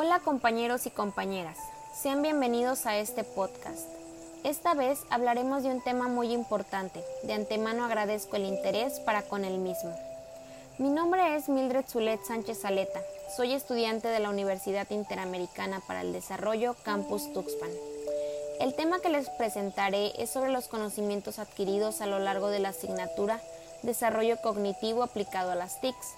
Hola compañeros y compañeras, sean bienvenidos a este podcast. Esta vez hablaremos de un tema muy importante, de antemano agradezco el interés para con el mismo. Mi nombre es Mildred Zulet Sánchez Aleta, soy estudiante de la Universidad Interamericana para el Desarrollo Campus Tuxpan. El tema que les presentaré es sobre los conocimientos adquiridos a lo largo de la asignatura Desarrollo Cognitivo aplicado a las TICs.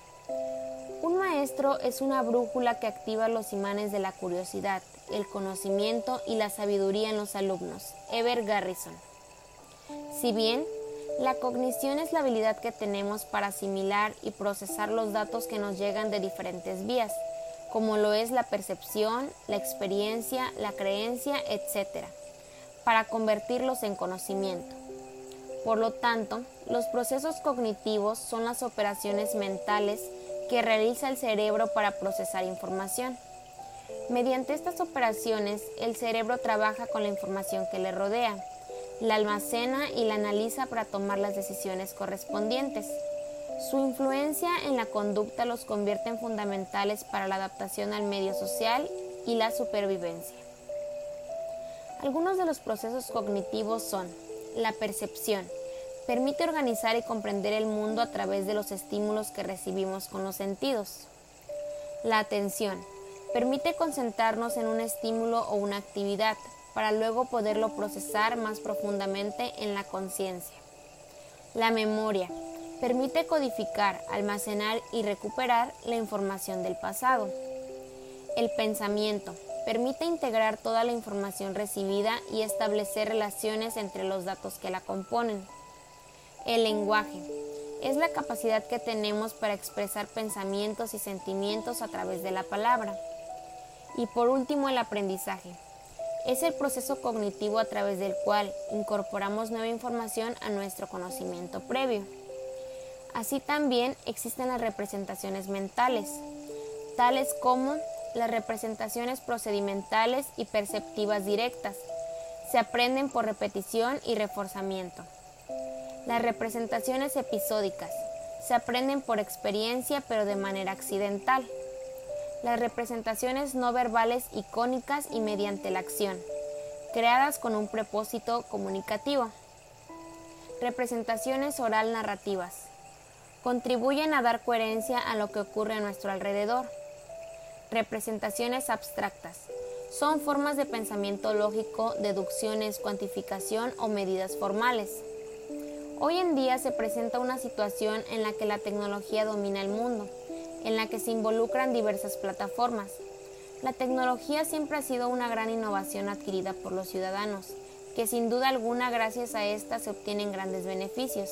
Un maestro es una brújula que activa los imanes de la curiosidad, el conocimiento y la sabiduría en los alumnos. Ever Garrison. Si bien la cognición es la habilidad que tenemos para asimilar y procesar los datos que nos llegan de diferentes vías, como lo es la percepción, la experiencia, la creencia, etc., para convertirlos en conocimiento. Por lo tanto, los procesos cognitivos son las operaciones mentales que realiza el cerebro para procesar información. Mediante estas operaciones, el cerebro trabaja con la información que le rodea, la almacena y la analiza para tomar las decisiones correspondientes. Su influencia en la conducta los convierte en fundamentales para la adaptación al medio social y la supervivencia. Algunos de los procesos cognitivos son la percepción, permite organizar y comprender el mundo a través de los estímulos que recibimos con los sentidos. La atención permite concentrarnos en un estímulo o una actividad para luego poderlo procesar más profundamente en la conciencia. La memoria permite codificar, almacenar y recuperar la información del pasado. El pensamiento permite integrar toda la información recibida y establecer relaciones entre los datos que la componen. El lenguaje es la capacidad que tenemos para expresar pensamientos y sentimientos a través de la palabra. Y por último, el aprendizaje. Es el proceso cognitivo a través del cual incorporamos nueva información a nuestro conocimiento previo. Así también existen las representaciones mentales, tales como las representaciones procedimentales y perceptivas directas. Se aprenden por repetición y reforzamiento. Las representaciones episódicas se aprenden por experiencia pero de manera accidental. Las representaciones no verbales icónicas y mediante la acción, creadas con un propósito comunicativo. Representaciones oral narrativas. Contribuyen a dar coherencia a lo que ocurre a nuestro alrededor. Representaciones abstractas. Son formas de pensamiento lógico, deducciones, cuantificación o medidas formales. Hoy en día se presenta una situación en la que la tecnología domina el mundo, en la que se involucran diversas plataformas. La tecnología siempre ha sido una gran innovación adquirida por los ciudadanos, que sin duda alguna gracias a esta se obtienen grandes beneficios,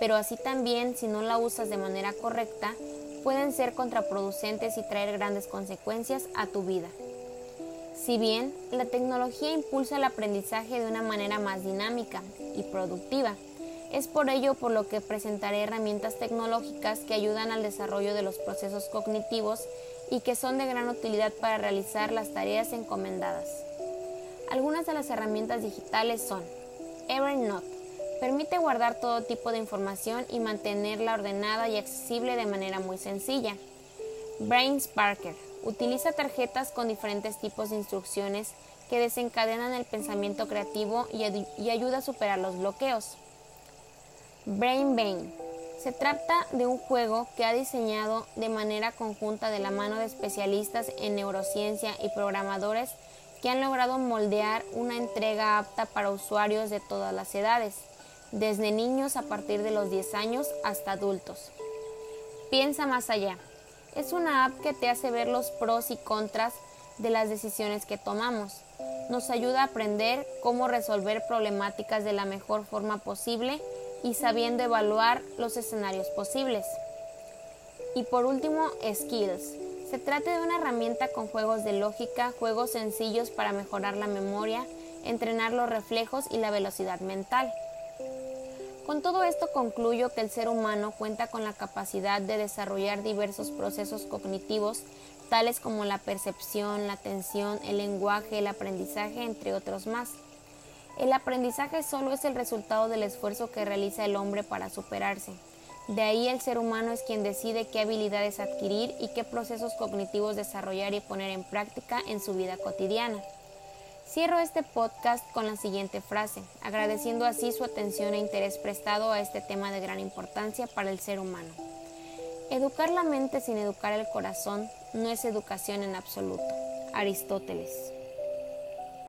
pero así también si no la usas de manera correcta, pueden ser contraproducentes y traer grandes consecuencias a tu vida. Si bien la tecnología impulsa el aprendizaje de una manera más dinámica y productiva, es por ello por lo que presentaré herramientas tecnológicas que ayudan al desarrollo de los procesos cognitivos y que son de gran utilidad para realizar las tareas encomendadas. Algunas de las herramientas digitales son Evernote, permite guardar todo tipo de información y mantenerla ordenada y accesible de manera muy sencilla. BrainSparker, utiliza tarjetas con diferentes tipos de instrucciones que desencadenan el pensamiento creativo y, y ayuda a superar los bloqueos. Brain Bane. Se trata de un juego que ha diseñado de manera conjunta de la mano de especialistas en neurociencia y programadores que han logrado moldear una entrega apta para usuarios de todas las edades, desde niños a partir de los 10 años hasta adultos. Piensa más allá. Es una app que te hace ver los pros y contras de las decisiones que tomamos. Nos ayuda a aprender cómo resolver problemáticas de la mejor forma posible y sabiendo evaluar los escenarios posibles. Y por último, Skills. Se trata de una herramienta con juegos de lógica, juegos sencillos para mejorar la memoria, entrenar los reflejos y la velocidad mental. Con todo esto concluyo que el ser humano cuenta con la capacidad de desarrollar diversos procesos cognitivos, tales como la percepción, la atención, el lenguaje, el aprendizaje, entre otros más. El aprendizaje solo es el resultado del esfuerzo que realiza el hombre para superarse, De ahí el ser humano es quien decide qué habilidades adquirir y qué procesos cognitivos desarrollar y poner en práctica en su vida cotidiana. Cierro este podcast con la siguiente frase, agradeciendo así su atención e interés prestado a este tema de gran importancia para el ser humano. Educar la mente sin educar el corazón no es educación en absoluto. Aristóteles.